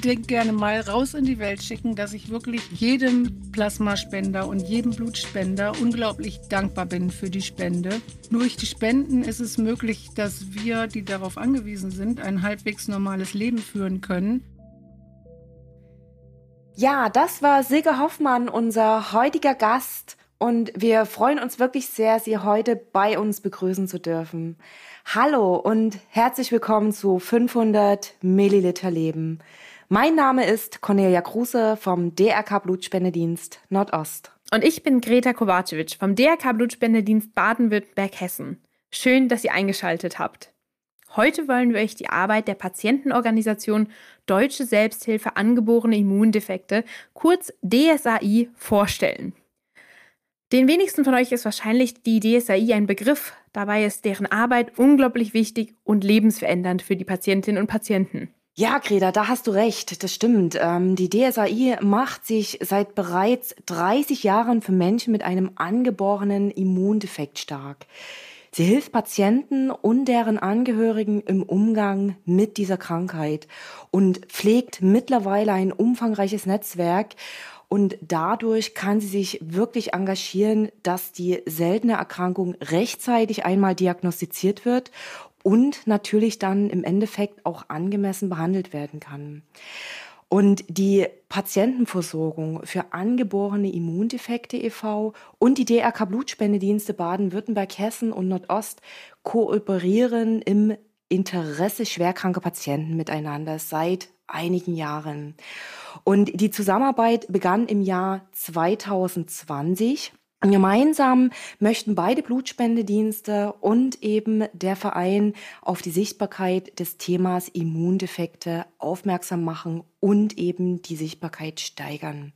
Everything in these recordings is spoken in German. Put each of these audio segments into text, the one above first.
Unbedingt gerne mal raus in die Welt schicken, dass ich wirklich jedem Plasmaspender und jedem Blutspender unglaublich dankbar bin für die Spende. Durch die Spenden ist es möglich, dass wir, die darauf angewiesen sind, ein halbwegs normales Leben führen können. Ja, das war Silke Hoffmann, unser heutiger Gast. Und wir freuen uns wirklich sehr, Sie heute bei uns begrüßen zu dürfen. Hallo und herzlich willkommen zu 500 Milliliter Leben. Mein Name ist Cornelia Kruse vom DRK Blutspendedienst Nordost. Und ich bin Greta Kovacevic vom DRK Blutspendedienst Baden-Württemberg-Hessen. Schön, dass ihr eingeschaltet habt. Heute wollen wir euch die Arbeit der Patientenorganisation Deutsche Selbsthilfe angeborene Immundefekte, kurz DSAI, vorstellen. Den wenigsten von euch ist wahrscheinlich die DSAI ein Begriff, dabei ist deren Arbeit unglaublich wichtig und lebensverändernd für die Patientinnen und Patienten. Ja, Greta, da hast du recht, das stimmt. Ähm, die DSAI macht sich seit bereits 30 Jahren für Menschen mit einem angeborenen Immundefekt stark. Sie hilft Patienten und deren Angehörigen im Umgang mit dieser Krankheit und pflegt mittlerweile ein umfangreiches Netzwerk und dadurch kann sie sich wirklich engagieren, dass die seltene Erkrankung rechtzeitig einmal diagnostiziert wird und natürlich dann im Endeffekt auch angemessen behandelt werden kann. Und die Patientenversorgung für angeborene Immundefekte e.V. und die DRK Blutspendedienste Baden-Württemberg, Hessen und Nordost kooperieren im Interesse schwerkranker Patienten miteinander seit einigen Jahren. Und die Zusammenarbeit begann im Jahr 2020. Gemeinsam möchten beide Blutspendedienste und eben der Verein auf die Sichtbarkeit des Themas Immundefekte aufmerksam machen und eben die Sichtbarkeit steigern.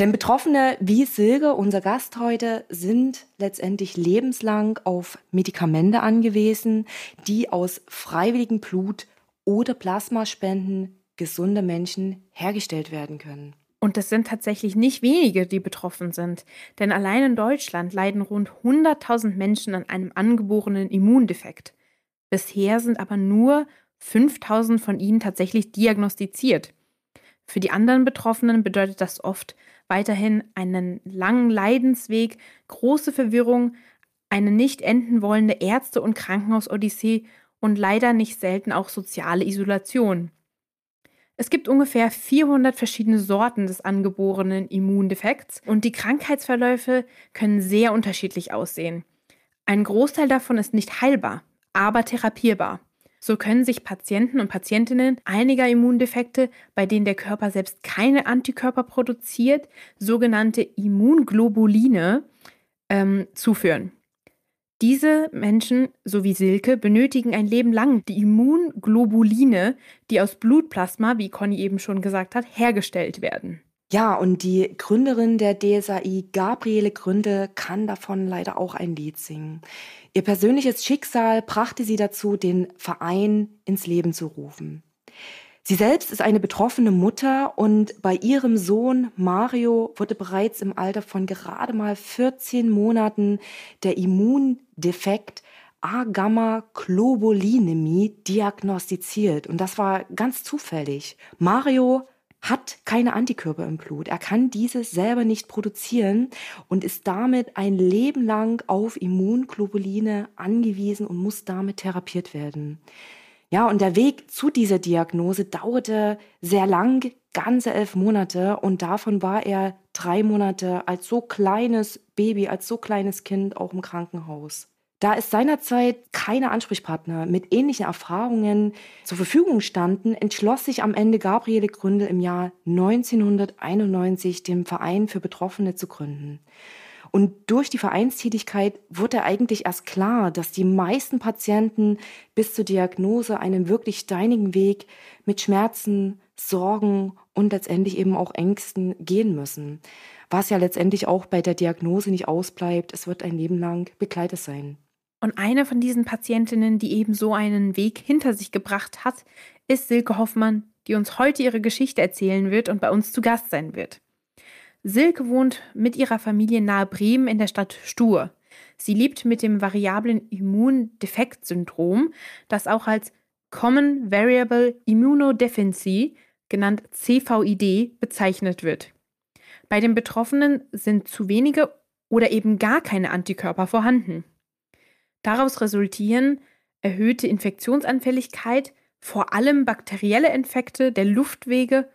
Denn Betroffene wie Silke, unser Gast heute, sind letztendlich lebenslang auf Medikamente angewiesen, die aus freiwilligem Blut oder Plasmaspenden gesunder Menschen hergestellt werden können. Und es sind tatsächlich nicht wenige, die betroffen sind. Denn allein in Deutschland leiden rund 100.000 Menschen an einem angeborenen Immundefekt. Bisher sind aber nur 5.000 von ihnen tatsächlich diagnostiziert. Für die anderen Betroffenen bedeutet das oft weiterhin einen langen Leidensweg, große Verwirrung, eine nicht enden wollende Ärzte- und Krankenhausodyssee und leider nicht selten auch soziale Isolation. Es gibt ungefähr 400 verschiedene Sorten des angeborenen Immundefekts und die Krankheitsverläufe können sehr unterschiedlich aussehen. Ein Großteil davon ist nicht heilbar, aber therapierbar. So können sich Patienten und Patientinnen einiger Immundefekte, bei denen der Körper selbst keine Antikörper produziert, sogenannte Immunglobuline, ähm, zuführen. Diese Menschen, so wie Silke, benötigen ein Leben lang die Immunglobuline, die aus Blutplasma, wie Conny eben schon gesagt hat, hergestellt werden. Ja, und die Gründerin der DSAI, Gabriele Gründe, kann davon leider auch ein Lied singen. Ihr persönliches Schicksal brachte sie dazu, den Verein ins Leben zu rufen. Sie selbst ist eine betroffene Mutter und bei ihrem Sohn Mario wurde bereits im Alter von gerade mal 14 Monaten der Immundefekt A-Gamma-Globulinämie diagnostiziert. Und das war ganz zufällig. Mario hat keine Antikörper im Blut. Er kann diese selber nicht produzieren und ist damit ein Leben lang auf Immunglobuline angewiesen und muss damit therapiert werden. Ja, und der Weg zu dieser Diagnose dauerte sehr lang, ganze elf Monate. Und davon war er drei Monate als so kleines Baby, als so kleines Kind auch im Krankenhaus. Da es seinerzeit keine Ansprechpartner mit ähnlichen Erfahrungen zur Verfügung standen, entschloss sich am Ende Gabriele Gründel im Jahr 1991 den Verein für Betroffene zu gründen. Und durch die Vereinstätigkeit wurde eigentlich erst klar, dass die meisten Patienten bis zur Diagnose einen wirklich steinigen Weg mit Schmerzen, Sorgen und letztendlich eben auch Ängsten gehen müssen. Was ja letztendlich auch bei der Diagnose nicht ausbleibt, es wird ein Leben lang begleitet sein. Und eine von diesen Patientinnen, die eben so einen Weg hinter sich gebracht hat, ist Silke Hoffmann, die uns heute ihre Geschichte erzählen wird und bei uns zu Gast sein wird. Silke wohnt mit ihrer Familie nahe Bremen in der Stadt Stur. Sie lebt mit dem variablen Immundefekt-Syndrom, das auch als Common Variable Immunodeficiency, genannt CVID, bezeichnet wird. Bei den Betroffenen sind zu wenige oder eben gar keine Antikörper vorhanden. Daraus resultieren erhöhte Infektionsanfälligkeit, vor allem bakterielle Infekte der Luftwege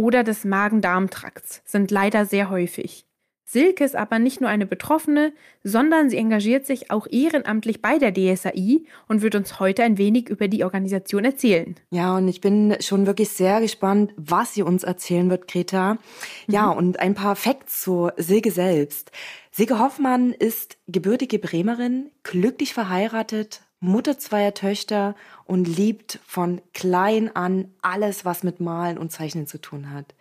oder des Magen-Darm-Trakts sind leider sehr häufig. Silke ist aber nicht nur eine Betroffene, sondern sie engagiert sich auch ehrenamtlich bei der DSAI und wird uns heute ein wenig über die Organisation erzählen. Ja, und ich bin schon wirklich sehr gespannt, was sie uns erzählen wird, Greta. Ja, mhm. und ein paar Facts zu Silke selbst. Silke Hoffmann ist gebürtige Bremerin, glücklich verheiratet, Mutter zweier Töchter und liebt von klein an alles, was mit Malen und Zeichnen zu tun hat.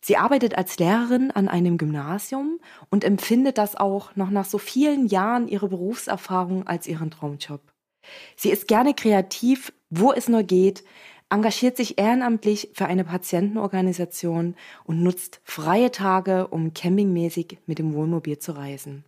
Sie arbeitet als Lehrerin an einem Gymnasium und empfindet das auch noch nach so vielen Jahren ihrer Berufserfahrung als ihren Traumjob. Sie ist gerne kreativ, wo es nur geht, engagiert sich ehrenamtlich für eine Patientenorganisation und nutzt freie Tage, um campingmäßig mit dem Wohnmobil zu reisen.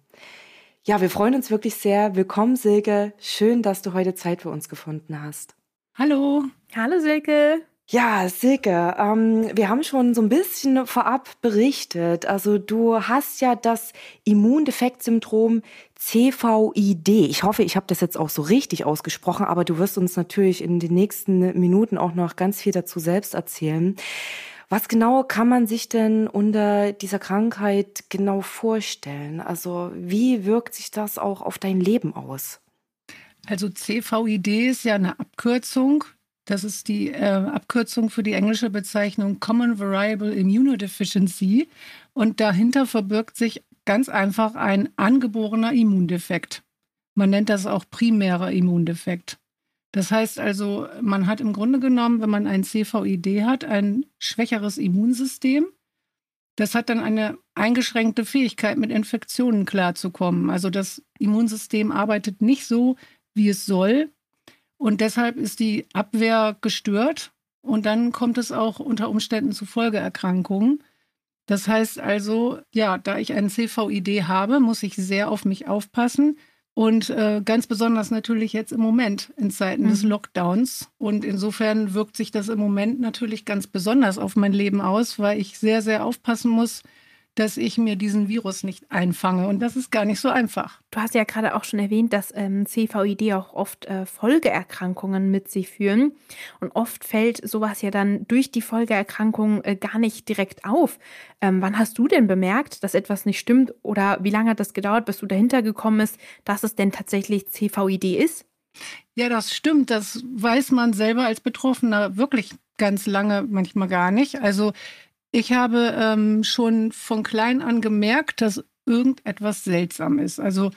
Ja, wir freuen uns wirklich sehr. Willkommen, Silke. Schön, dass du heute Zeit für uns gefunden hast. Hallo. Hallo, Silke. Ja, Silke, ähm, wir haben schon so ein bisschen vorab berichtet. Also du hast ja das Immundefektsyndrom CVID. Ich hoffe, ich habe das jetzt auch so richtig ausgesprochen, aber du wirst uns natürlich in den nächsten Minuten auch noch ganz viel dazu selbst erzählen. Was genau kann man sich denn unter dieser Krankheit genau vorstellen? Also wie wirkt sich das auch auf dein Leben aus? Also CVID ist ja eine Abkürzung das ist die äh, Abkürzung für die englische Bezeichnung Common Variable Immunodeficiency. Und dahinter verbirgt sich ganz einfach ein angeborener Immundefekt. Man nennt das auch primärer Immundefekt. Das heißt also, man hat im Grunde genommen, wenn man ein CVID hat, ein schwächeres Immunsystem. Das hat dann eine eingeschränkte Fähigkeit, mit Infektionen klarzukommen. Also das Immunsystem arbeitet nicht so, wie es soll. Und deshalb ist die Abwehr gestört und dann kommt es auch unter Umständen zu Folgeerkrankungen. Das heißt also, ja, da ich ein CVID habe, muss ich sehr auf mich aufpassen. Und äh, ganz besonders natürlich jetzt im Moment in Zeiten mhm. des Lockdowns. Und insofern wirkt sich das im Moment natürlich ganz besonders auf mein Leben aus, weil ich sehr, sehr aufpassen muss, dass ich mir diesen Virus nicht einfange. Und das ist gar nicht so einfach. Du hast ja gerade auch schon erwähnt, dass ähm, CVID auch oft äh, Folgeerkrankungen mit sich führen. Und oft fällt sowas ja dann durch die Folgeerkrankung äh, gar nicht direkt auf. Ähm, wann hast du denn bemerkt, dass etwas nicht stimmt? Oder wie lange hat das gedauert, bis du dahinter gekommen bist, dass es denn tatsächlich CVID ist? Ja, das stimmt. Das weiß man selber als Betroffener wirklich ganz lange manchmal gar nicht. Also ich habe ähm, schon von klein an gemerkt, dass irgendetwas seltsam ist. Also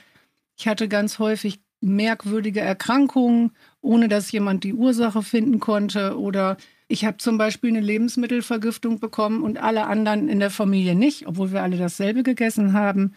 ich hatte ganz häufig merkwürdige Erkrankungen, ohne dass jemand die Ursache finden konnte. Oder ich habe zum Beispiel eine Lebensmittelvergiftung bekommen und alle anderen in der Familie nicht, obwohl wir alle dasselbe gegessen haben.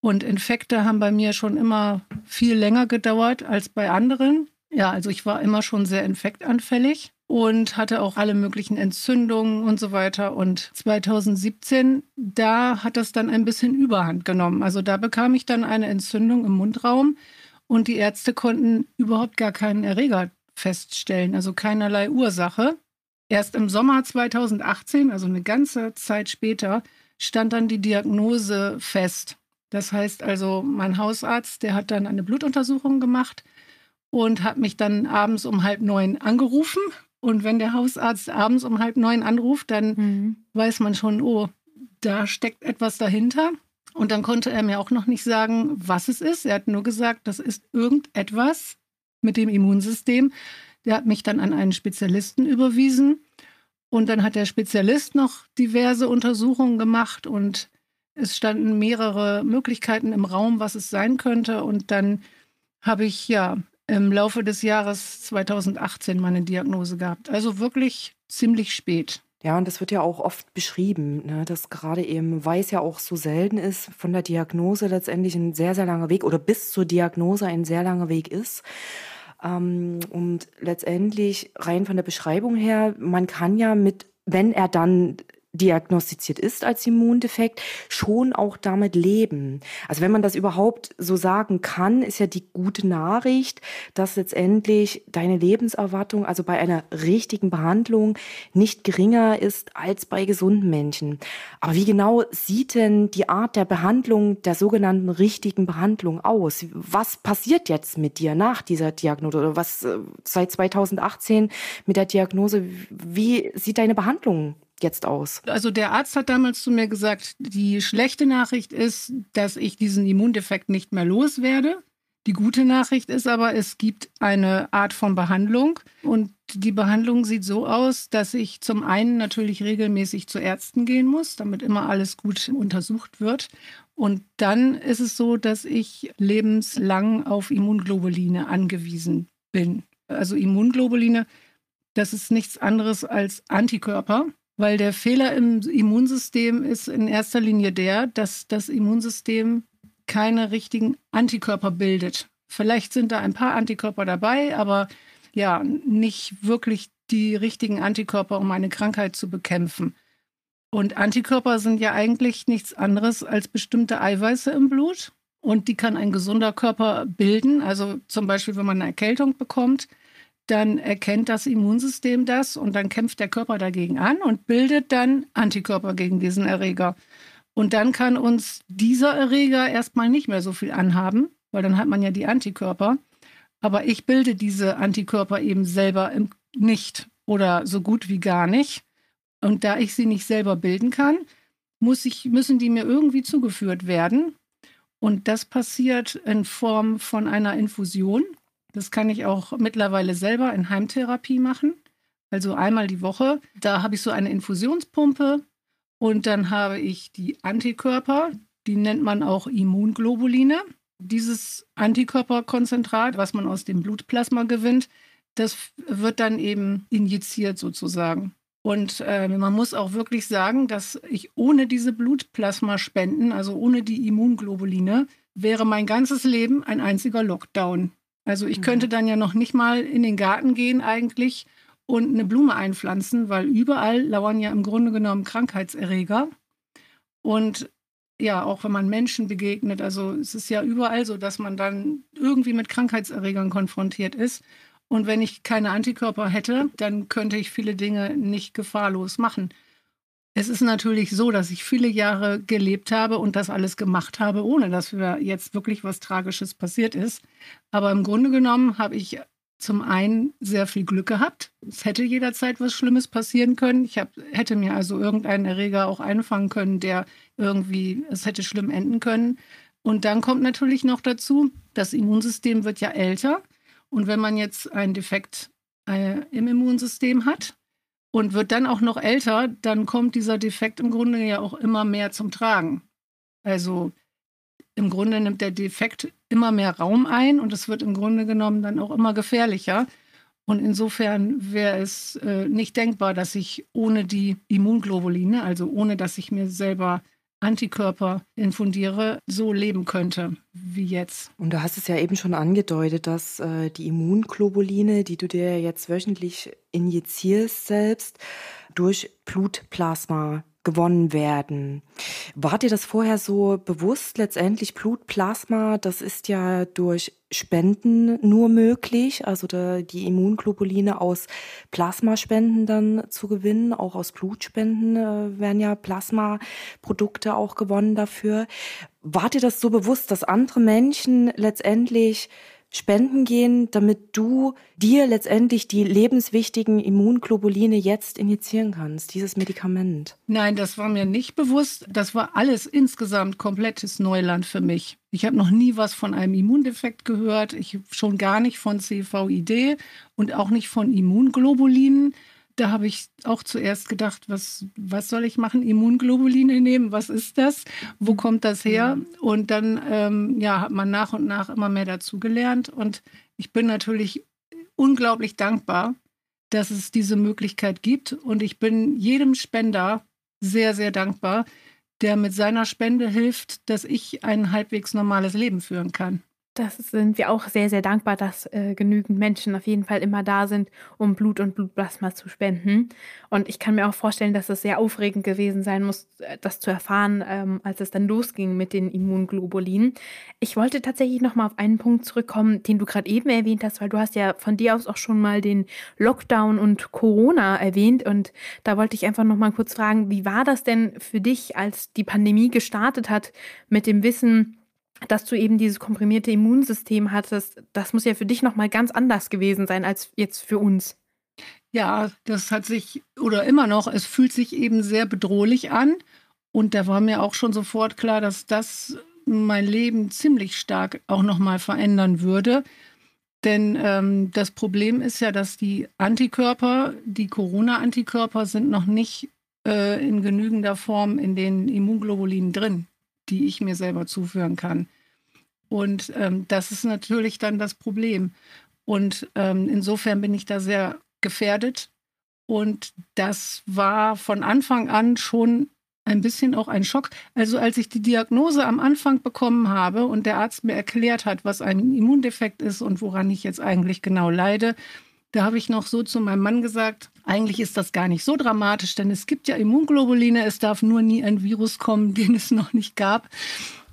Und Infekte haben bei mir schon immer viel länger gedauert als bei anderen. Ja, also ich war immer schon sehr infektanfällig und hatte auch alle möglichen Entzündungen und so weiter. Und 2017, da hat das dann ein bisschen Überhand genommen. Also da bekam ich dann eine Entzündung im Mundraum und die Ärzte konnten überhaupt gar keinen Erreger feststellen, also keinerlei Ursache. Erst im Sommer 2018, also eine ganze Zeit später, stand dann die Diagnose fest. Das heißt also, mein Hausarzt, der hat dann eine Blutuntersuchung gemacht und hat mich dann abends um halb neun angerufen und wenn der Hausarzt abends um halb neun anruft, dann mhm. weiß man schon, oh, da steckt etwas dahinter. Und dann konnte er mir auch noch nicht sagen, was es ist. Er hat nur gesagt, das ist irgendetwas mit dem Immunsystem. Der hat mich dann an einen Spezialisten überwiesen. Und dann hat der Spezialist noch diverse Untersuchungen gemacht und es standen mehrere Möglichkeiten im Raum, was es sein könnte. Und dann habe ich ja im Laufe des Jahres 2018 meine Diagnose gehabt. Also wirklich ziemlich spät. Ja, und das wird ja auch oft beschrieben, ne, dass gerade eben, weil es ja auch so selten ist, von der Diagnose letztendlich ein sehr, sehr langer Weg oder bis zur Diagnose ein sehr langer Weg ist. Ähm, und letztendlich rein von der Beschreibung her, man kann ja mit, wenn er dann diagnostiziert ist als Immundefekt, schon auch damit leben. Also wenn man das überhaupt so sagen kann, ist ja die gute Nachricht, dass letztendlich deine Lebenserwartung, also bei einer richtigen Behandlung, nicht geringer ist als bei gesunden Menschen. Aber wie genau sieht denn die Art der Behandlung, der sogenannten richtigen Behandlung aus? Was passiert jetzt mit dir nach dieser Diagnose oder was äh, seit 2018 mit der Diagnose? Wie sieht deine Behandlung jetzt aus? Also der Arzt hat damals zu mir gesagt, die schlechte Nachricht ist, dass ich diesen Immundefekt nicht mehr loswerde. Die gute Nachricht ist aber, es gibt eine Art von Behandlung und die Behandlung sieht so aus, dass ich zum einen natürlich regelmäßig zu Ärzten gehen muss, damit immer alles gut untersucht wird. Und dann ist es so, dass ich lebenslang auf Immunglobuline angewiesen bin. Also Immunglobuline, das ist nichts anderes als Antikörper, weil der Fehler im Immunsystem ist in erster Linie der, dass das Immunsystem keine richtigen Antikörper bildet. Vielleicht sind da ein paar Antikörper dabei, aber ja, nicht wirklich die richtigen Antikörper, um eine Krankheit zu bekämpfen. Und Antikörper sind ja eigentlich nichts anderes als bestimmte Eiweiße im Blut. Und die kann ein gesunder Körper bilden. Also zum Beispiel, wenn man eine Erkältung bekommt, dann erkennt das Immunsystem das und dann kämpft der Körper dagegen an und bildet dann Antikörper gegen diesen Erreger. Und dann kann uns dieser Erreger erstmal nicht mehr so viel anhaben, weil dann hat man ja die Antikörper. Aber ich bilde diese Antikörper eben selber nicht oder so gut wie gar nicht. Und da ich sie nicht selber bilden kann, muss ich, müssen die mir irgendwie zugeführt werden. Und das passiert in Form von einer Infusion. Das kann ich auch mittlerweile selber in Heimtherapie machen. Also einmal die Woche. Da habe ich so eine Infusionspumpe und dann habe ich die Antikörper, die nennt man auch Immunglobuline. Dieses Antikörperkonzentrat, was man aus dem Blutplasma gewinnt, das wird dann eben injiziert sozusagen. Und äh, man muss auch wirklich sagen, dass ich ohne diese Blutplasmaspenden, also ohne die Immunglobuline, wäre mein ganzes Leben ein einziger Lockdown. Also ich könnte mhm. dann ja noch nicht mal in den Garten gehen eigentlich und eine Blume einpflanzen, weil überall lauern ja im Grunde genommen Krankheitserreger. Und ja, auch wenn man Menschen begegnet, also es ist ja überall so, dass man dann irgendwie mit Krankheitserregern konfrontiert ist. Und wenn ich keine Antikörper hätte, dann könnte ich viele Dinge nicht gefahrlos machen. Es ist natürlich so, dass ich viele Jahre gelebt habe und das alles gemacht habe, ohne dass mir jetzt wirklich was Tragisches passiert ist. Aber im Grunde genommen habe ich zum einen sehr viel Glück gehabt. Es hätte jederzeit was Schlimmes passieren können. Ich hab, hätte mir also irgendeinen Erreger auch einfangen können, der irgendwie, es hätte schlimm enden können. Und dann kommt natürlich noch dazu, das Immunsystem wird ja älter. Und wenn man jetzt einen Defekt äh, im Immunsystem hat, und wird dann auch noch älter, dann kommt dieser Defekt im Grunde ja auch immer mehr zum Tragen. Also im Grunde nimmt der Defekt immer mehr Raum ein und es wird im Grunde genommen dann auch immer gefährlicher. Und insofern wäre es äh, nicht denkbar, dass ich ohne die Immunglobuline, also ohne dass ich mir selber Antikörper infundiere, so leben könnte wie jetzt. Und du hast es ja eben schon angedeutet, dass äh, die Immunglobuline, die du dir jetzt wöchentlich injizierst selbst, durch Blutplasma gewonnen werden. War dir das vorher so bewusst? Letztendlich Blutplasma, das ist ja durch Spenden nur möglich, also die Immunglobuline aus Plasmaspenden dann zu gewinnen, auch aus Blutspenden äh, werden ja Plasmaprodukte auch gewonnen dafür. War dir das so bewusst, dass andere Menschen letztendlich spenden gehen, damit du dir letztendlich die lebenswichtigen Immunglobuline jetzt injizieren kannst, dieses Medikament? Nein, das war mir nicht bewusst. Das war alles insgesamt komplettes Neuland für mich. Ich habe noch nie was von einem Immundefekt gehört, ich schon gar nicht von CVID und auch nicht von Immunglobulinen da habe ich auch zuerst gedacht, was, was soll ich machen? Immunglobuline nehmen? Was ist das? Wo kommt das her? Und dann ähm, ja, hat man nach und nach immer mehr dazu gelernt. Und ich bin natürlich unglaublich dankbar, dass es diese Möglichkeit gibt. Und ich bin jedem Spender sehr, sehr dankbar, der mit seiner Spende hilft, dass ich ein halbwegs normales Leben führen kann. Das sind wir auch sehr, sehr dankbar, dass äh, genügend Menschen auf jeden Fall immer da sind, um Blut und Blutplasma zu spenden. Und ich kann mir auch vorstellen, dass es sehr aufregend gewesen sein muss, äh, das zu erfahren, ähm, als es dann losging mit den Immunglobulinen. Ich wollte tatsächlich nochmal auf einen Punkt zurückkommen, den du gerade eben erwähnt hast, weil du hast ja von dir aus auch schon mal den Lockdown und Corona erwähnt. Und da wollte ich einfach nochmal kurz fragen, wie war das denn für dich, als die Pandemie gestartet hat, mit dem Wissen, dass du eben dieses komprimierte Immunsystem hattest, das muss ja für dich nochmal ganz anders gewesen sein als jetzt für uns. Ja, das hat sich oder immer noch, es fühlt sich eben sehr bedrohlich an. Und da war mir auch schon sofort klar, dass das mein Leben ziemlich stark auch nochmal verändern würde. Denn ähm, das Problem ist ja, dass die Antikörper, die Corona-Antikörper, sind noch nicht äh, in genügender Form in den Immunglobulinen drin die ich mir selber zuführen kann. Und ähm, das ist natürlich dann das Problem. Und ähm, insofern bin ich da sehr gefährdet. Und das war von Anfang an schon ein bisschen auch ein Schock. Also als ich die Diagnose am Anfang bekommen habe und der Arzt mir erklärt hat, was ein Immundefekt ist und woran ich jetzt eigentlich genau leide, da habe ich noch so zu meinem Mann gesagt, eigentlich ist das gar nicht so dramatisch, denn es gibt ja Immunglobuline, es darf nur nie ein Virus kommen, den es noch nicht gab.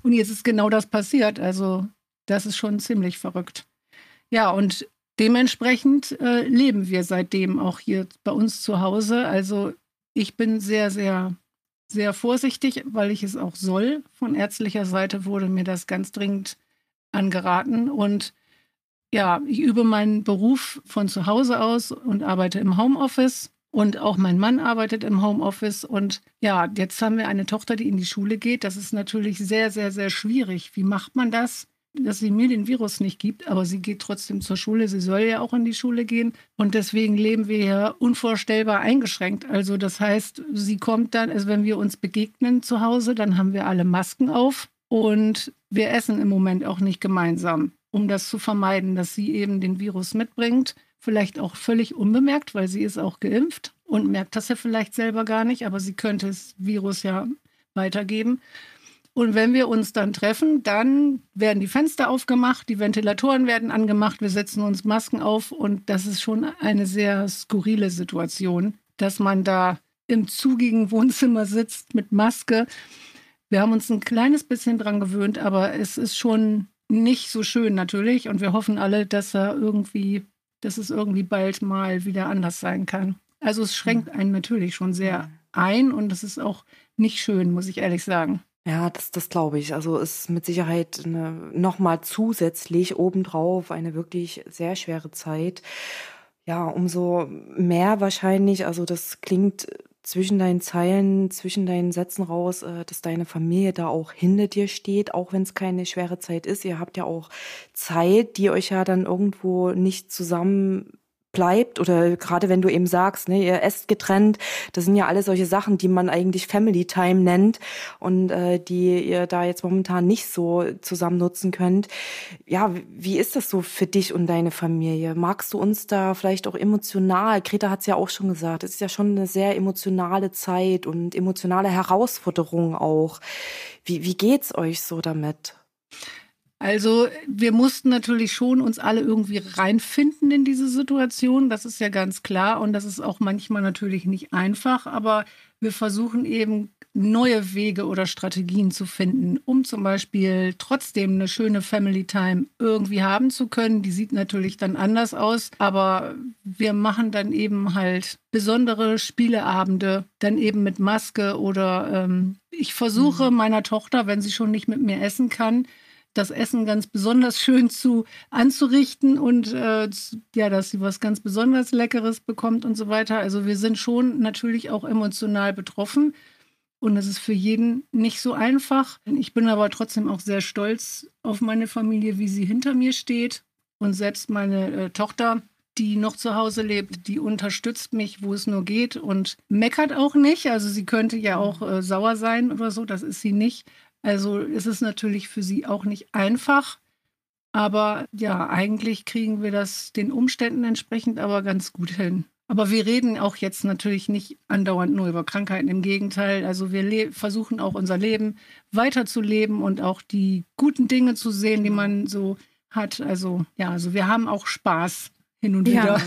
Und jetzt ist genau das passiert. Also das ist schon ziemlich verrückt. Ja, und dementsprechend äh, leben wir seitdem auch hier bei uns zu Hause. Also ich bin sehr, sehr, sehr vorsichtig, weil ich es auch soll. Von ärztlicher Seite wurde mir das ganz dringend angeraten. Und ja, ich übe meinen Beruf von zu Hause aus und arbeite im Homeoffice. Und auch mein Mann arbeitet im Homeoffice. Und ja, jetzt haben wir eine Tochter, die in die Schule geht. Das ist natürlich sehr, sehr, sehr schwierig. Wie macht man das? dass sie mir den Virus nicht gibt, aber sie geht trotzdem zur Schule. Sie soll ja auch in die Schule gehen. Und deswegen leben wir hier unvorstellbar eingeschränkt. Also das heißt, sie kommt dann, also wenn wir uns begegnen zu Hause, dann haben wir alle Masken auf und wir essen im Moment auch nicht gemeinsam um das zu vermeiden, dass sie eben den Virus mitbringt. Vielleicht auch völlig unbemerkt, weil sie ist auch geimpft und merkt das ja vielleicht selber gar nicht, aber sie könnte das Virus ja weitergeben. Und wenn wir uns dann treffen, dann werden die Fenster aufgemacht, die Ventilatoren werden angemacht, wir setzen uns Masken auf und das ist schon eine sehr skurrile Situation, dass man da im zugigen Wohnzimmer sitzt mit Maske. Wir haben uns ein kleines bisschen dran gewöhnt, aber es ist schon nicht so schön natürlich. Und wir hoffen alle, dass er irgendwie, dass es irgendwie bald mal wieder anders sein kann. Also es schränkt einen natürlich schon sehr ein und es ist auch nicht schön, muss ich ehrlich sagen. Ja, das, das glaube ich. Also ist mit Sicherheit nochmal zusätzlich obendrauf eine wirklich sehr schwere Zeit. Ja, umso mehr wahrscheinlich, also das klingt zwischen deinen Zeilen, zwischen deinen Sätzen raus, äh, dass deine Familie da auch hinter dir steht, auch wenn es keine schwere Zeit ist. Ihr habt ja auch Zeit, die euch ja dann irgendwo nicht zusammen bleibt oder gerade wenn du eben sagst, ne, ihr esst getrennt, das sind ja alle solche Sachen, die man eigentlich Family Time nennt und äh, die ihr da jetzt momentan nicht so zusammen nutzen könnt. Ja, wie ist das so für dich und deine Familie? Magst du uns da vielleicht auch emotional? Greta hat es ja auch schon gesagt, es ist ja schon eine sehr emotionale Zeit und emotionale Herausforderung auch. Wie, wie geht's euch so damit? Also wir mussten natürlich schon uns alle irgendwie reinfinden in diese Situation. Das ist ja ganz klar. Und das ist auch manchmal natürlich nicht einfach. Aber wir versuchen eben neue Wege oder Strategien zu finden, um zum Beispiel trotzdem eine schöne Family Time irgendwie haben zu können. Die sieht natürlich dann anders aus, aber wir machen dann eben halt besondere Spieleabende, dann eben mit Maske oder ähm, ich versuche mhm. meiner Tochter, wenn sie schon nicht mit mir essen kann, das Essen ganz besonders schön zu anzurichten und äh, ja, dass sie was ganz besonders Leckeres bekommt und so weiter. Also wir sind schon natürlich auch emotional betroffen und es ist für jeden nicht so einfach. Ich bin aber trotzdem auch sehr stolz auf meine Familie, wie sie hinter mir steht und selbst meine äh, Tochter die noch zu Hause lebt, die unterstützt mich, wo es nur geht und meckert auch nicht. Also sie könnte ja auch äh, sauer sein oder so, das ist sie nicht. Also ist es natürlich für sie auch nicht einfach. Aber ja, eigentlich kriegen wir das den Umständen entsprechend aber ganz gut hin. Aber wir reden auch jetzt natürlich nicht andauernd nur über Krankheiten. Im Gegenteil, also wir versuchen auch unser Leben weiterzuleben und auch die guten Dinge zu sehen, die man so hat. Also ja, also wir haben auch Spaß hin und wieder. Ja,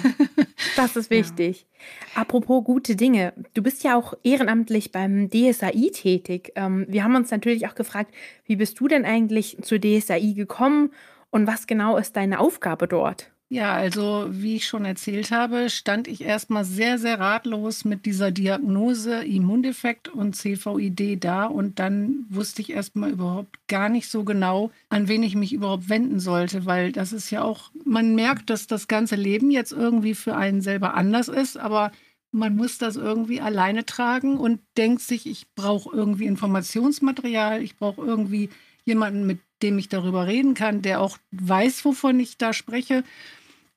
das ist wichtig. Ja. Apropos gute Dinge, du bist ja auch ehrenamtlich beim DSAI tätig. Ähm, wir haben uns natürlich auch gefragt, wie bist du denn eigentlich zur DSAI gekommen und was genau ist deine Aufgabe dort? Ja, also wie ich schon erzählt habe, stand ich erstmal sehr, sehr ratlos mit dieser Diagnose Immundefekt und CVID da und dann wusste ich erstmal überhaupt gar nicht so genau, an wen ich mich überhaupt wenden sollte, weil das ist ja auch, man merkt, dass das ganze Leben jetzt irgendwie für einen selber anders ist, aber man muss das irgendwie alleine tragen und denkt sich, ich brauche irgendwie Informationsmaterial, ich brauche irgendwie jemanden, mit dem ich darüber reden kann, der auch weiß, wovon ich da spreche.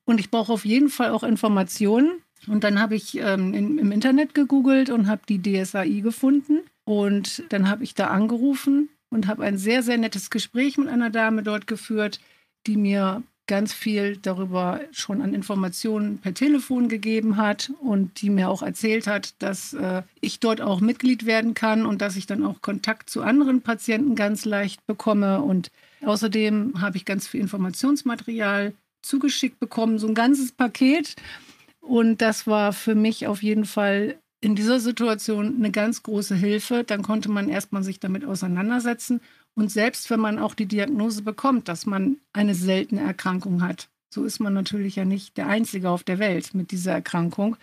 Und ich brauche auf jeden Fall auch Informationen. Und dann habe ich ähm, in, im Internet gegoogelt und habe die DSAI gefunden. Und dann habe ich da angerufen und habe ein sehr, sehr nettes Gespräch mit einer Dame dort geführt, die mir ganz viel darüber schon an Informationen per Telefon gegeben hat und die mir auch erzählt hat, dass äh, ich dort auch Mitglied werden kann und dass ich dann auch Kontakt zu anderen Patienten ganz leicht bekomme. Und außerdem habe ich ganz viel Informationsmaterial zugeschickt bekommen, so ein ganzes Paket. Und das war für mich auf jeden Fall in dieser Situation eine ganz große Hilfe. Dann konnte man erstmal sich damit auseinandersetzen und selbst wenn man auch die Diagnose bekommt, dass man eine seltene Erkrankung hat, so ist man natürlich ja nicht der Einzige auf der Welt mit dieser Erkrankung.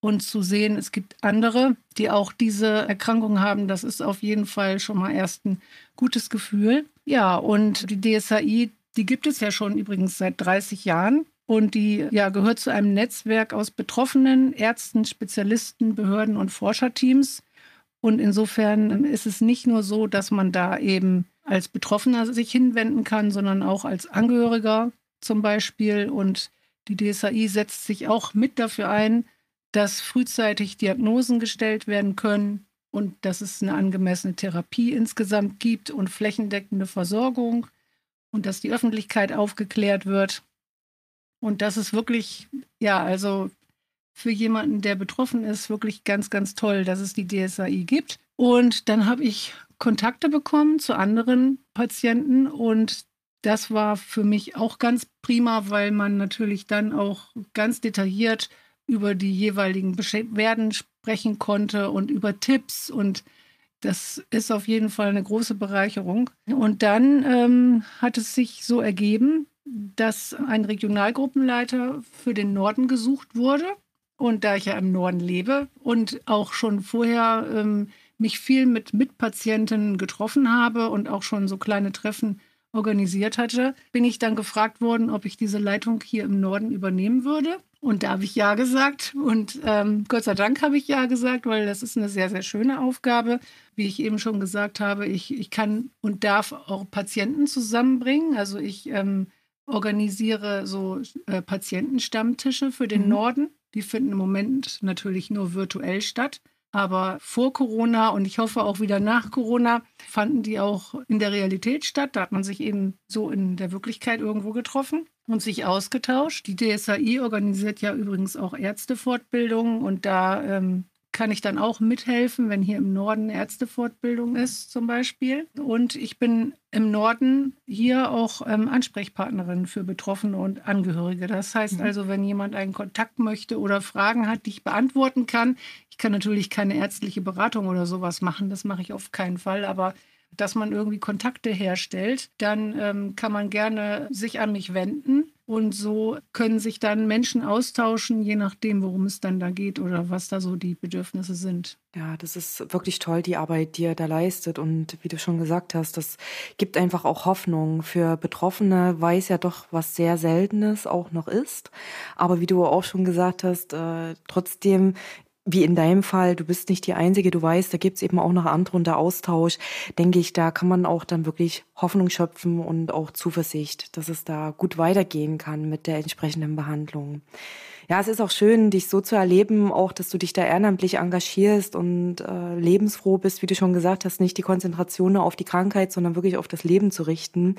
Und zu sehen, es gibt andere, die auch diese Erkrankung haben, das ist auf jeden Fall schon mal erst ein gutes Gefühl. Ja, und die DSAI, die gibt es ja schon übrigens seit 30 Jahren. Und die ja, gehört zu einem Netzwerk aus Betroffenen, Ärzten, Spezialisten, Behörden und Forscherteams. Und insofern ist es nicht nur so, dass man da eben als Betroffener sich hinwenden kann, sondern auch als Angehöriger zum Beispiel. Und die DSAI setzt sich auch mit dafür ein, dass frühzeitig Diagnosen gestellt werden können und dass es eine angemessene Therapie insgesamt gibt und flächendeckende Versorgung und dass die Öffentlichkeit aufgeklärt wird. Und das ist wirklich, ja, also für jemanden, der betroffen ist, wirklich ganz, ganz toll, dass es die DSAI gibt. Und dann habe ich Kontakte bekommen zu anderen Patienten und das war für mich auch ganz prima, weil man natürlich dann auch ganz detailliert über die jeweiligen Beschwerden sprechen konnte und über Tipps und das ist auf jeden Fall eine große Bereicherung. Und dann ähm, hat es sich so ergeben, dass ein Regionalgruppenleiter für den Norden gesucht wurde. Und da ich ja im Norden lebe und auch schon vorher ähm, mich viel mit Mitpatienten getroffen habe und auch schon so kleine Treffen organisiert hatte, bin ich dann gefragt worden, ob ich diese Leitung hier im Norden übernehmen würde. Und da habe ich ja gesagt. Und ähm, Gott sei Dank habe ich ja gesagt, weil das ist eine sehr, sehr schöne Aufgabe. Wie ich eben schon gesagt habe, ich, ich kann und darf auch Patienten zusammenbringen. Also ich ähm, organisiere so äh, Patientenstammtische für den mhm. Norden. Die finden im Moment natürlich nur virtuell statt. Aber vor Corona und ich hoffe auch wieder nach Corona fanden die auch in der Realität statt. Da hat man sich eben so in der Wirklichkeit irgendwo getroffen und sich ausgetauscht. Die DSAI organisiert ja übrigens auch Ärztefortbildungen und da ähm, kann ich dann auch mithelfen, wenn hier im Norden Ärztefortbildung ist zum Beispiel. Und ich bin im Norden hier auch ähm, Ansprechpartnerin für Betroffene und Angehörige. Das heißt mhm. also, wenn jemand einen Kontakt möchte oder Fragen hat, die ich beantworten kann, ich kann natürlich keine ärztliche Beratung oder sowas machen, das mache ich auf keinen Fall, aber dass man irgendwie Kontakte herstellt, dann ähm, kann man gerne sich an mich wenden. Und so können sich dann Menschen austauschen, je nachdem, worum es dann da geht oder was da so die Bedürfnisse sind. Ja, das ist wirklich toll, die Arbeit, die ihr da leistet. Und wie du schon gesagt hast, das gibt einfach auch Hoffnung. Für Betroffene, weil es ja doch was sehr Seltenes auch noch ist. Aber wie du auch schon gesagt hast, äh, trotzdem wie in deinem Fall, du bist nicht die Einzige, du weißt, da gibt's eben auch noch andere und der Austausch, denke ich, da kann man auch dann wirklich Hoffnung schöpfen und auch Zuversicht, dass es da gut weitergehen kann mit der entsprechenden Behandlung. Ja, es ist auch schön, dich so zu erleben, auch, dass du dich da ehrenamtlich engagierst und äh, lebensfroh bist, wie du schon gesagt hast, nicht die Konzentration auf die Krankheit, sondern wirklich auf das Leben zu richten.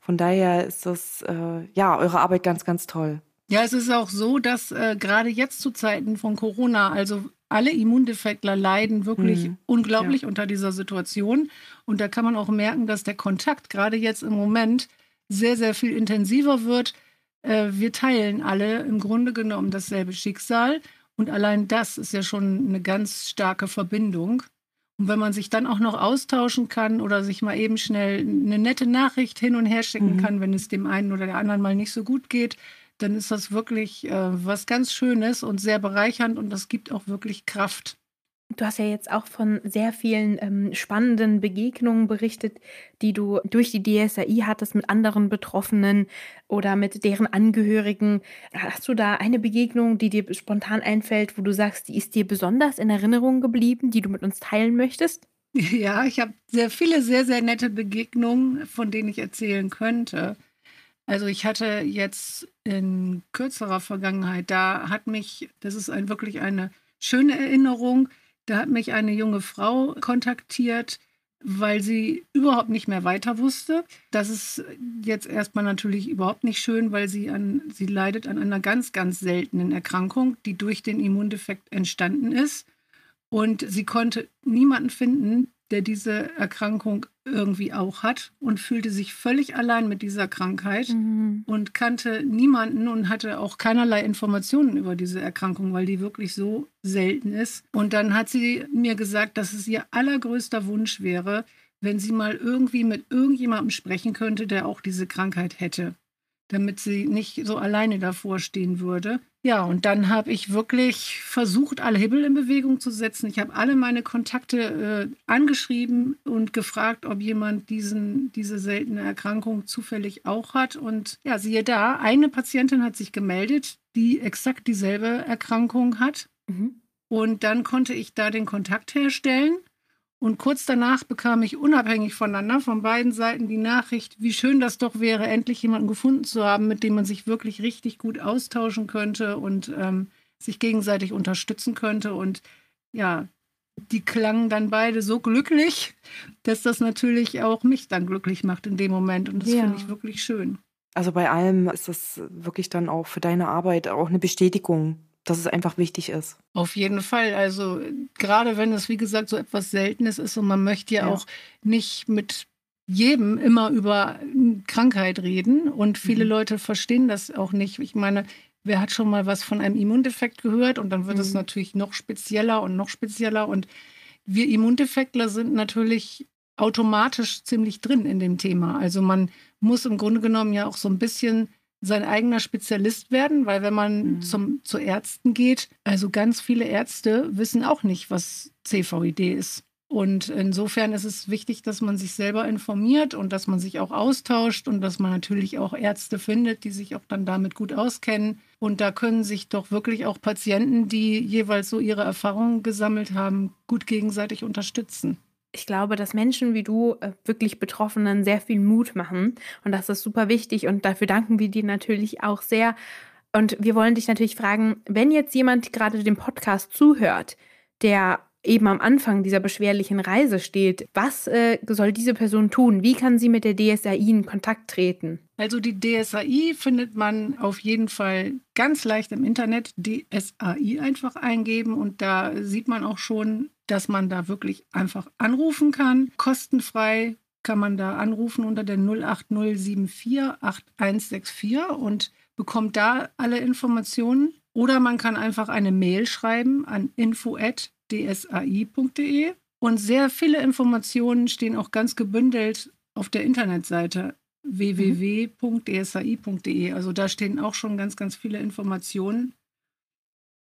Von daher ist das, äh, ja, eure Arbeit ganz, ganz toll. Ja, es ist auch so, dass äh, gerade jetzt zu Zeiten von Corona, also alle Immundefektler leiden wirklich mhm. unglaublich ja. unter dieser Situation. Und da kann man auch merken, dass der Kontakt gerade jetzt im Moment sehr, sehr viel intensiver wird. Äh, wir teilen alle im Grunde genommen dasselbe Schicksal. Und allein das ist ja schon eine ganz starke Verbindung. Und wenn man sich dann auch noch austauschen kann oder sich mal eben schnell eine nette Nachricht hin und her schicken mhm. kann, wenn es dem einen oder der anderen mal nicht so gut geht, dann ist das wirklich äh, was ganz Schönes und sehr bereichernd und das gibt auch wirklich Kraft. Du hast ja jetzt auch von sehr vielen ähm, spannenden Begegnungen berichtet, die du durch die DSAI hattest mit anderen Betroffenen oder mit deren Angehörigen. Hast du da eine Begegnung, die dir spontan einfällt, wo du sagst, die ist dir besonders in Erinnerung geblieben, die du mit uns teilen möchtest? Ja, ich habe sehr viele sehr, sehr nette Begegnungen, von denen ich erzählen könnte. Also ich hatte jetzt in kürzerer Vergangenheit, da hat mich, das ist ein, wirklich eine schöne Erinnerung, da hat mich eine junge Frau kontaktiert, weil sie überhaupt nicht mehr weiter wusste. Das ist jetzt erstmal natürlich überhaupt nicht schön, weil sie an, sie leidet an einer ganz, ganz seltenen Erkrankung, die durch den Immundefekt entstanden ist. Und sie konnte niemanden finden, der diese Erkrankung irgendwie auch hat und fühlte sich völlig allein mit dieser Krankheit mhm. und kannte niemanden und hatte auch keinerlei Informationen über diese Erkrankung, weil die wirklich so selten ist. Und dann hat sie mir gesagt, dass es ihr allergrößter Wunsch wäre, wenn sie mal irgendwie mit irgendjemandem sprechen könnte, der auch diese Krankheit hätte damit sie nicht so alleine davor stehen würde. Ja, und dann habe ich wirklich versucht, alle Hibbel in Bewegung zu setzen. Ich habe alle meine Kontakte äh, angeschrieben und gefragt, ob jemand diesen, diese seltene Erkrankung zufällig auch hat. Und ja, siehe da, eine Patientin hat sich gemeldet, die exakt dieselbe Erkrankung hat. Mhm. Und dann konnte ich da den Kontakt herstellen. Und kurz danach bekam ich unabhängig voneinander von beiden Seiten die Nachricht, wie schön das doch wäre, endlich jemanden gefunden zu haben, mit dem man sich wirklich richtig gut austauschen könnte und ähm, sich gegenseitig unterstützen könnte. Und ja, die klangen dann beide so glücklich, dass das natürlich auch mich dann glücklich macht in dem Moment. Und das ja. finde ich wirklich schön. Also bei allem ist das wirklich dann auch für deine Arbeit auch eine Bestätigung, dass es einfach wichtig ist. Auf jeden Fall. Also gerade wenn es, wie gesagt, so etwas Seltenes ist und man möchte ja, ja. auch nicht mit jedem immer über Krankheit reden und viele mhm. Leute verstehen das auch nicht. Ich meine, wer hat schon mal was von einem Immundefekt gehört und dann wird mhm. es natürlich noch spezieller und noch spezieller und wir Immundefektler sind natürlich automatisch ziemlich drin in dem Thema. Also man muss im Grunde genommen ja auch so ein bisschen sein eigener Spezialist werden, weil wenn man mhm. zum, zu Ärzten geht, also ganz viele Ärzte wissen auch nicht, was CVID ist. Und insofern ist es wichtig, dass man sich selber informiert und dass man sich auch austauscht und dass man natürlich auch Ärzte findet, die sich auch dann damit gut auskennen. Und da können sich doch wirklich auch Patienten, die jeweils so ihre Erfahrungen gesammelt haben, gut gegenseitig unterstützen ich glaube, dass Menschen wie du äh, wirklich Betroffenen sehr viel Mut machen. Und das ist super wichtig. Und dafür danken wir dir natürlich auch sehr. Und wir wollen dich natürlich fragen, wenn jetzt jemand gerade dem Podcast zuhört, der eben am Anfang dieser beschwerlichen Reise steht, was äh, soll diese Person tun? Wie kann sie mit der DSAI in Kontakt treten? Also die DSAI findet man auf jeden Fall ganz leicht im Internet. DSAI einfach eingeben und da sieht man auch schon, dass man da wirklich einfach anrufen kann. Kostenfrei kann man da anrufen unter der 08074 8164 und bekommt da alle Informationen. Oder man kann einfach eine Mail schreiben an info.dsai.de. Und sehr viele Informationen stehen auch ganz gebündelt auf der Internetseite www.dsai.de. Also da stehen auch schon ganz, ganz viele Informationen.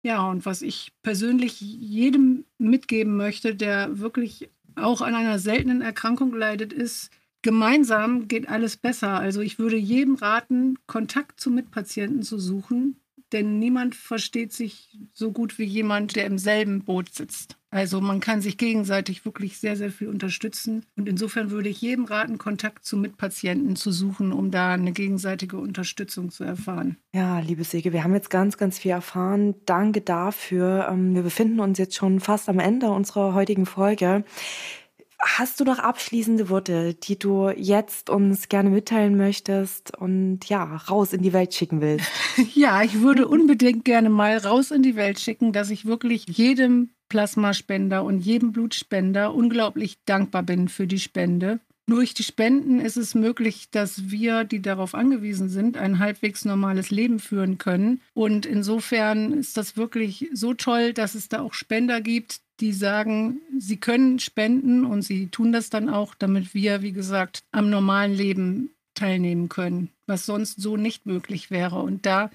Ja, und was ich persönlich jedem mitgeben möchte, der wirklich auch an einer seltenen Erkrankung leidet, ist, gemeinsam geht alles besser. Also ich würde jedem raten, Kontakt zu Mitpatienten zu suchen, denn niemand versteht sich so gut wie jemand, der im selben Boot sitzt. Also man kann sich gegenseitig wirklich sehr, sehr viel unterstützen. Und insofern würde ich jedem raten, Kontakt zu Mitpatienten zu suchen, um da eine gegenseitige Unterstützung zu erfahren. Ja, liebe Sege, wir haben jetzt ganz, ganz viel erfahren. Danke dafür. Ähm, wir befinden uns jetzt schon fast am Ende unserer heutigen Folge. Hast du noch abschließende Worte, die du jetzt uns gerne mitteilen möchtest und ja, raus in die Welt schicken willst? Ja, ich würde unbedingt gerne mal raus in die Welt schicken, dass ich wirklich jedem Plasmaspender und jedem Blutspender unglaublich dankbar bin für die Spende. Durch die Spenden ist es möglich, dass wir, die darauf angewiesen sind, ein halbwegs normales Leben führen können. Und insofern ist das wirklich so toll, dass es da auch Spender gibt, die sagen, sie können spenden und sie tun das dann auch, damit wir, wie gesagt, am normalen Leben teilnehmen können, was sonst so nicht möglich wäre. Und da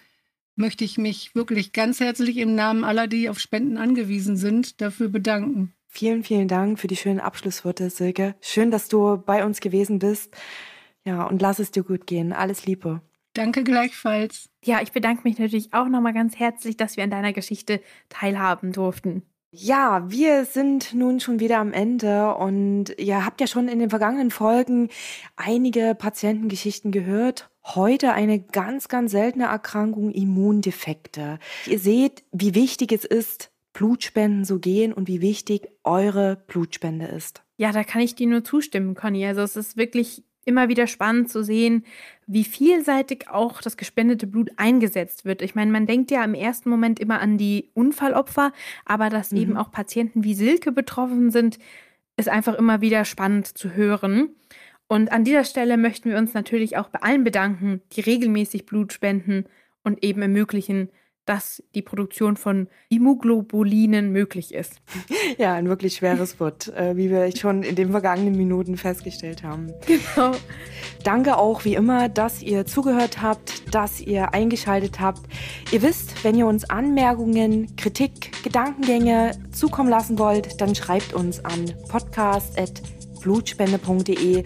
möchte ich mich wirklich ganz herzlich im Namen aller, die auf Spenden angewiesen sind, dafür bedanken. Vielen, vielen Dank für die schönen Abschlussworte, Silke. Schön, dass du bei uns gewesen bist. Ja, und lass es dir gut gehen. Alles Liebe. Danke gleichfalls. Ja, ich bedanke mich natürlich auch nochmal ganz herzlich, dass wir an deiner Geschichte teilhaben durften. Ja, wir sind nun schon wieder am Ende und ihr habt ja schon in den vergangenen Folgen einige Patientengeschichten gehört. Heute eine ganz, ganz seltene Erkrankung, Immundefekte. Ihr seht, wie wichtig es ist, Blutspenden zu gehen und wie wichtig eure Blutspende ist. Ja, da kann ich dir nur zustimmen, Conny. Also es ist wirklich immer wieder spannend zu sehen, wie vielseitig auch das gespendete Blut eingesetzt wird. Ich meine, man denkt ja im ersten Moment immer an die Unfallopfer, aber dass mhm. eben auch Patienten wie Silke betroffen sind, ist einfach immer wieder spannend zu hören. Und an dieser Stelle möchten wir uns natürlich auch bei allen bedanken, die regelmäßig Blut spenden und eben ermöglichen, dass die Produktion von Immunoglobulinen möglich ist. Ja, ein wirklich schweres Wort, äh, wie wir schon in den vergangenen Minuten festgestellt haben. Genau. Danke auch wie immer, dass ihr zugehört habt, dass ihr eingeschaltet habt. Ihr wisst, wenn ihr uns Anmerkungen, Kritik, Gedankengänge zukommen lassen wollt, dann schreibt uns an podcast.blutspende.de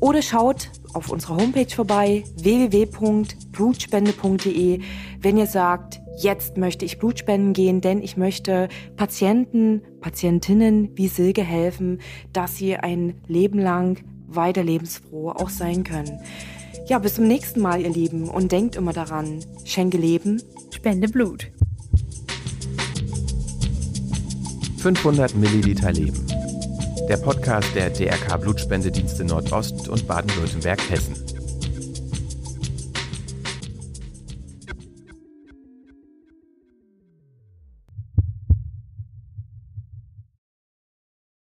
oder schaut auf unserer Homepage vorbei www.blutspende.de, wenn ihr sagt, jetzt möchte ich Blutspenden gehen, denn ich möchte Patienten, Patientinnen wie Silke helfen, dass sie ein Leben lang weiter lebensfroh auch sein können. Ja, bis zum nächsten Mal, ihr Lieben, und denkt immer daran, schenke Leben, spende Blut. 500 Milliliter Leben. Der Podcast der DRK Blutspendedienste Nordost und Baden-Württemberg-Hessen.